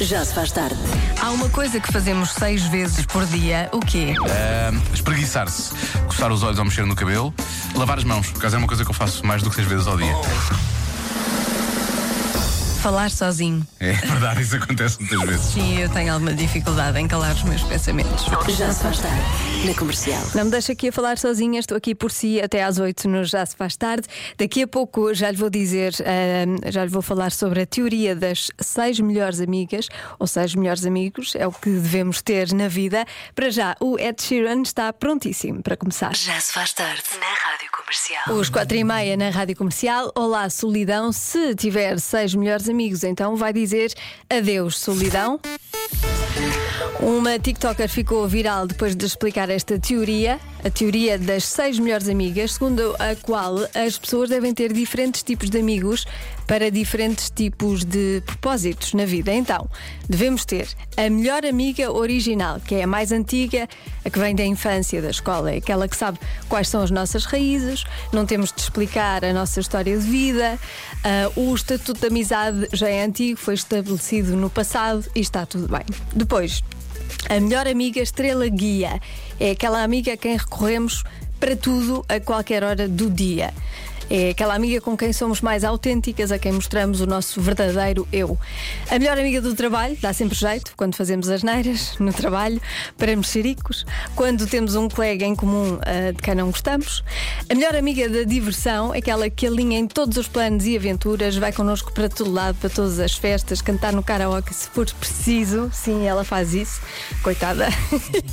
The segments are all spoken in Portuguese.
Já se faz tarde. Há uma coisa que fazemos seis vezes por dia, o quê? Ah, espreguiçar-se, coçar os olhos ao mexer no cabelo, lavar as mãos, por acaso é uma coisa que eu faço mais do que seis vezes ao dia. Falar sozinho. É verdade, isso acontece muitas vezes. Sim, eu tenho alguma dificuldade em calar os meus pensamentos. Já se faz tarde. Na comercial. Não me deixa aqui a falar sozinha, estou aqui por si até às 8 no Já Se Faz Tarde. Daqui a pouco já lhe vou dizer, ah, já lhe vou falar sobre a teoria das seis melhores amigas, ou seis melhores amigos, é o que devemos ter na vida. Para já, o Ed Sheeran está prontíssimo para começar. Já se faz tarde. Na Rádio Comercial. Os quatro e meia na Rádio Comercial. Olá, solidão. Se tiver seis melhores amigos, então vai dizer adeus, solidão. Uma TikToker ficou viral depois de explicar esta teoria, a teoria das seis melhores amigas, segundo a qual as pessoas devem ter diferentes tipos de amigos para diferentes tipos de propósitos na vida. Então, devemos ter a melhor amiga original, que é a mais antiga, a que vem da infância, da escola, é aquela que sabe quais são as nossas raízes, não temos de explicar a nossa história de vida, ah, o estatuto de amizade já é antigo, foi estabelecido no passado e está tudo bem. Depois, a melhor amiga estrela guia é aquela amiga a quem recorremos para tudo a qualquer hora do dia. É aquela amiga com quem somos mais autênticas, a quem mostramos o nosso verdadeiro eu. A melhor amiga do trabalho, dá sempre jeito, quando fazemos as neiras no trabalho, para mexericos, quando temos um colega em comum ah, de quem não gostamos. A melhor amiga da diversão, aquela que alinha em todos os planos e aventuras, vai connosco para todo lado, para todas as festas, cantar no karaoke se for preciso. Sim, ela faz isso, coitada.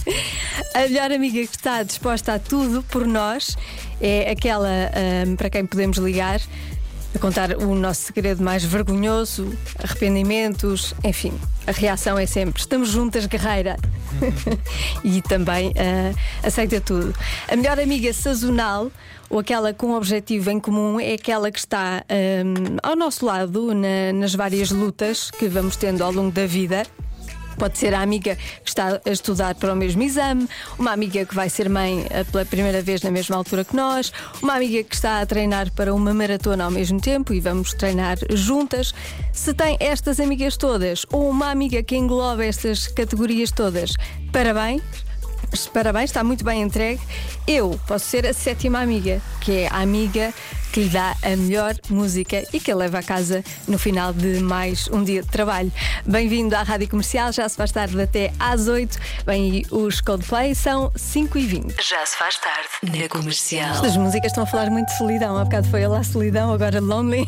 a melhor amiga que está disposta a tudo por nós é aquela ah, para quem podemos ligar a contar o nosso segredo mais vergonhoso, arrependimentos, enfim, a reação é sempre estamos juntas, guerreira. e também ah, aceita tudo. A melhor amiga sazonal, ou aquela com objetivo em comum, é aquela que está ah, ao nosso lado na- nas várias lutas que vamos tendo ao longo da vida. Pode ser a amiga que está a estudar para o mesmo exame, uma amiga que vai ser mãe eh, pela primeira vez na mesma altura que nós, uma amiga que está a treinar para uma maratona ao mesmo tempo e vamos treinar juntas. Se tem estas amigas todas ou uma amiga que engloba estas categorias todas, parabéns. Parabéns, está muito bem entregue. Eu posso ser a sétima amiga, que é a amiga que lhe dá a melhor música e que a leva a casa no final de mais um dia de trabalho. Bem-vindo à Rádio Comercial, já se faz tarde até às 8. Bem, os Coldplay são 5 e 20 Já se faz tarde. Na Comercial. As músicas estão a falar muito de solidão. Há bocado foi lá solidão, agora lonely.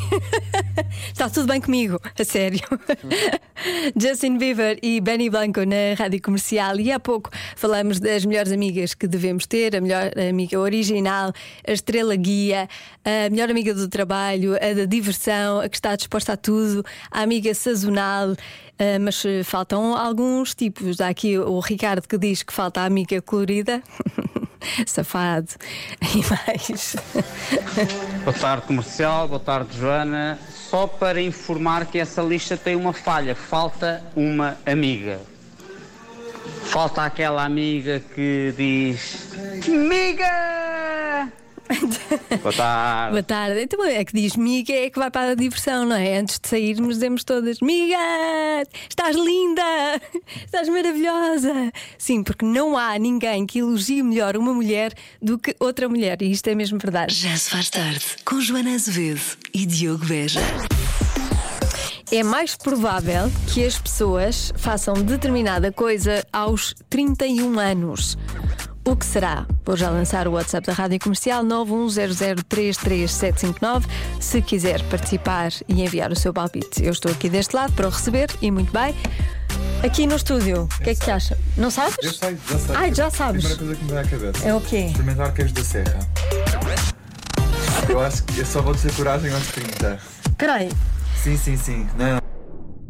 Está tudo bem comigo, a sério. Justin Bieber e Benny Blanco na rádio comercial. E há pouco falamos das melhores amigas que devemos ter: a melhor amiga original, a estrela guia, a melhor amiga do trabalho, a da diversão, a que está disposta a tudo, a amiga sazonal. Ah, mas eh, faltam alguns tipos. Há aqui o Ricardo que diz que falta a amiga colorida. Safado. E mais. Boa tarde comercial, boa tarde Joana. Só para informar que essa lista tem uma falha, falta uma amiga. Falta aquela amiga que diz Amiga! Boa tarde. Boa tarde. Então é que diz miga é que vai para a diversão, não é? Antes de sairmos, dizemos todas: Miga, estás linda, estás maravilhosa. Sim, porque não há ninguém que elogie melhor uma mulher do que outra mulher, e isto é mesmo verdade. Já se faz tarde. Com Joana Azevedo e Diogo Beja. É mais provável que as pessoas façam determinada coisa aos 31 anos. O que será? Vou já lançar o WhatsApp da Rádio Comercial 910033759. Se quiser participar e enviar o seu palpite, eu estou aqui deste lado para o receber e muito bem. Aqui no estúdio, o que é que te acha? Não sabes? Eu sei, já sei. Ai, já sabes. A primeira coisa que me dá à cabeça. É o quê? Experimentar queijo da serra. Eu acho que eu só vou ter coragem aos 30. Espera aí, Sim, sim, sim. Não,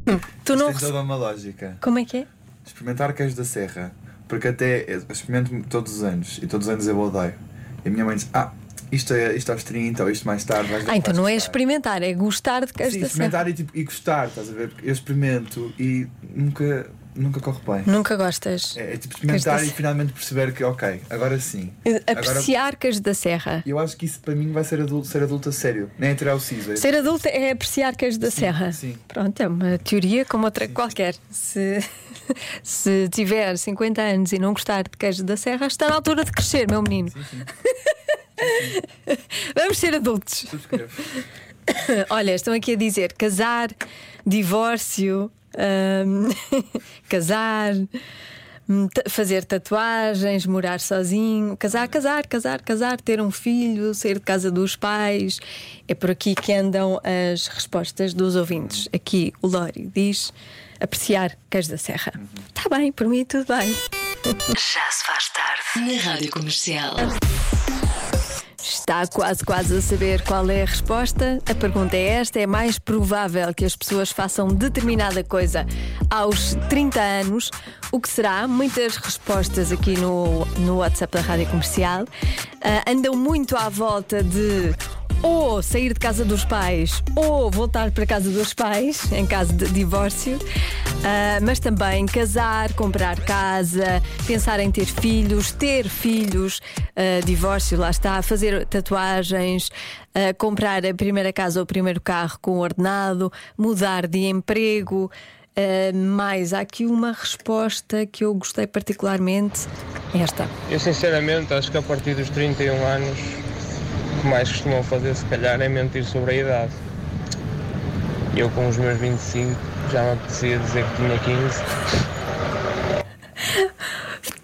não. tu não. Isto tem toda uma lógica. Como é que é? Experimentar queijo da serra. Porque até experimento todos os anos. E todos os anos eu odeio. E a minha mãe diz: Ah, isto, é, isto aos 30 ou isto mais tarde. Ah, então não é gostar." experimentar, é gostar de queijo Sim, experimentar e, tipo, e gostar, estás a ver? Porque eu experimento e nunca, nunca corre bem. Nunca gostas? É, é tipo experimentar e finalmente perceber que, ok, agora sim. Agora, Apreciar Cães da Serra. eu acho que isso para mim vai ser adulto, ser adulto a sério. Nem é tirar o siso. é- Ser adulto é apreciar Cães da Serra. sim. Pronto, é uma teoria como outra qualquer. Se, se tiver 50 anos e não gostar de queijo da Serra, está na altura de crescer, meu menino. Vamos ser adultos. Subscrevo. Olha, estão aqui a dizer casar, divórcio, hum, casar, fazer tatuagens, morar sozinho, casar, casar, casar, casar, ter um filho, sair de casa dos pais. É por aqui que andam as respostas dos ouvintes. Aqui o Lori diz apreciar queijo da Serra. Está bem, por mim tudo bem. Já se faz tarde. Na Rádio Comercial. Está quase, quase a saber qual é a resposta. A pergunta é esta: é mais provável que as pessoas façam determinada coisa aos 30 anos? O que será? Muitas respostas aqui no, no WhatsApp da Rádio Comercial. Ah, andam muito à volta de ou sair de casa dos pais ou voltar para casa dos pais em caso de divórcio, Ah, mas também casar, comprar casa, pensar em ter filhos, ter filhos, ah, divórcio, lá está, fazer tatuagens, ah, comprar a primeira casa ou o primeiro carro com ordenado, mudar de emprego. Ah, mais há aqui uma resposta que eu gostei particularmente. Esta. Eu sinceramente acho que a partir dos 31 anos que mais costumam fazer se calhar é mentir sobre a idade. Eu com os meus 25 já me apetecia dizer que tinha 15.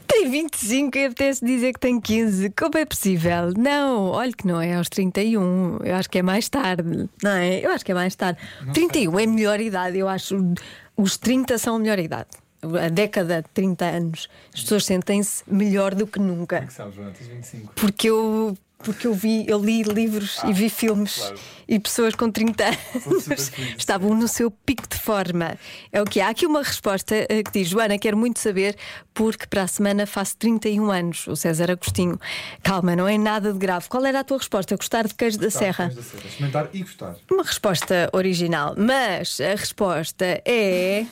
Tem 25 e apetece dizer que tem 15. Como é possível? Não, olha que não é aos 31. Eu acho que é mais tarde. Não é? Eu acho que é mais tarde. 31 é a melhor idade. Eu acho os 30 são a melhor idade. A década de 30 anos. As pessoas sentem-se melhor do que nunca. que sabes, Joana? Tens 25. Porque eu. Porque eu vi, eu li livros e vi filmes claro. e pessoas com 30 super anos estavam no seu pico de forma. É o que há. Há aqui uma resposta eh, que diz: Joana, quero muito saber porque para a semana faço 31 anos. O César Agostinho. Calma, não é nada de grave. Qual era a tua resposta? Gostar de queijo da serra? Tens de ser. Experimentar e gostar. Uma resposta original, mas a resposta é.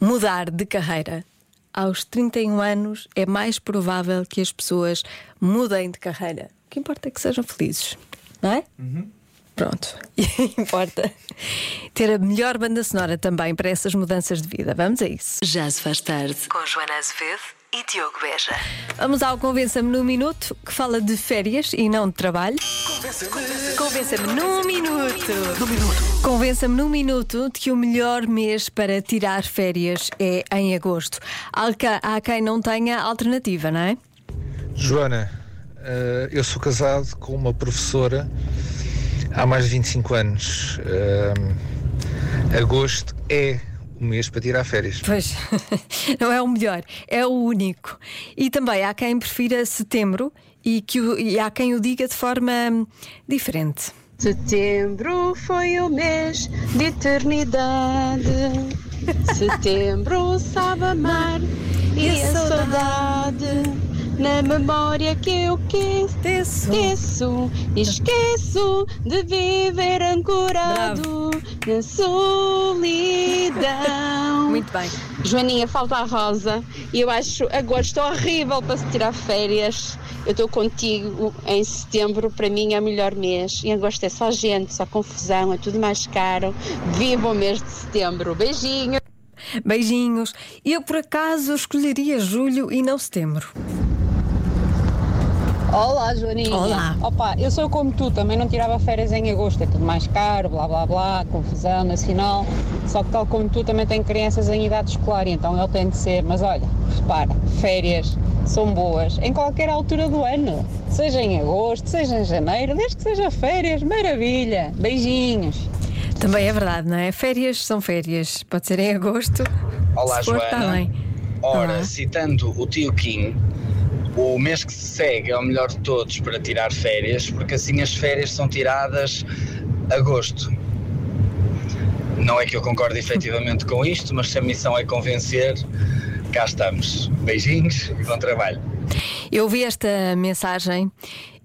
Mudar de carreira. Aos 31 anos é mais provável que as pessoas mudem de carreira. O que importa é que sejam felizes, não é? Pronto. E importa ter a melhor banda sonora também para essas mudanças de vida. Vamos a isso. Já se faz tarde. Com Joana Azevedo e Diogo Beja. Vamos ao Convença-me num Minuto, que fala de férias e não de trabalho. Convença-me num minuto. Convença-me num minuto de que o melhor mês para tirar férias é em agosto. Há quem não tenha alternativa, não é? Joana, eh, eu sou casado com uma professora há mais de 25 anos. Eh, agosto é o mês para tirar férias. Pois, não é o melhor, é o único. E também há quem prefira setembro e, que o- e há quem o diga de forma hum, diferente. Setembro foi o mês de eternidade. Setembro sabe amar e a saudade. Na memória que eu quis, Teço. esqueço, esqueço de viver ancorado na solidão. Muito bem. Joaninha, falta a rosa. E eu acho agosto horrível para se tirar férias. Eu estou contigo em setembro, para mim é o melhor mês. Em agosto é só gente, só confusão, é tudo mais caro. Viva o mês de setembro. Beijinho. Beijinhos. Eu, por acaso, escolheria julho e não setembro. Olá, Joaninha. Olá. Opa, eu sou como tu, também não tirava férias em agosto, é tudo mais caro, blá blá blá, confusão nacional. Só que, tal como tu, também tenho crianças em idade escolar, e então ele tem de ser. Mas olha, repara, férias são boas em qualquer altura do ano, seja em agosto, seja em janeiro, desde que seja férias, maravilha. Beijinhos. Também é verdade, não é? Férias são férias. Pode ser em agosto. Olá, for, Joana. Ora, Olá. citando o tio Kim, o mês que se segue é o melhor de todos para tirar férias, porque assim as férias são tiradas agosto. Não é que eu concorde efetivamente com isto, mas se a missão é convencer, cá estamos. Beijinhos e bom trabalho. Eu vi esta mensagem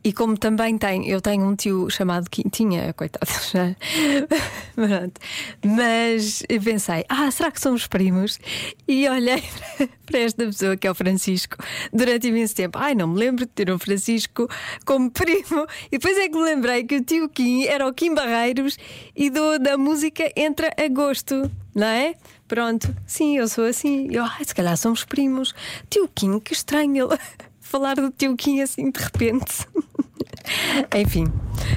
E como também tem, eu tenho um tio chamado Quintinha, coitado já. Pronto. Mas pensei, ah, será que somos primos? E olhei para esta pessoa que é o Francisco durante imenso tempo. Ai, não me lembro de ter um Francisco como primo. E depois é que me lembrei que o tio Kim era o Kim Barreiros e do, da música Entra Agosto, não é? Pronto, sim, eu sou assim. Eu, ai, se calhar somos primos. Tio Kim, que estranho ele falar do tio Kim assim de repente. Enfim.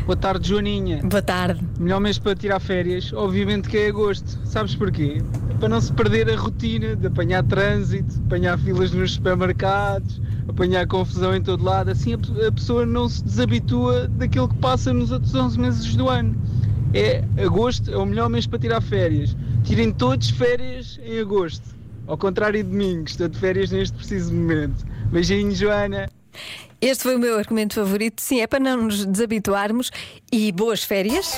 Boa tarde, Joaninha. Boa tarde. Melhor mês para tirar férias, obviamente que é agosto. Sabes porquê? Para não se perder a rotina de apanhar trânsito, apanhar filas nos supermercados, apanhar confusão em todo lado. Assim a, a pessoa não se desabitua daquilo que passa nos outros 11 meses do ano. É agosto, é o melhor mês para tirar férias. Tirem todos férias em agosto. Ao contrário de mim, que estou de férias neste preciso momento. Beijinho, Joana. Este foi o meu argumento favorito. Sim, é para não nos desabituarmos. E boas férias.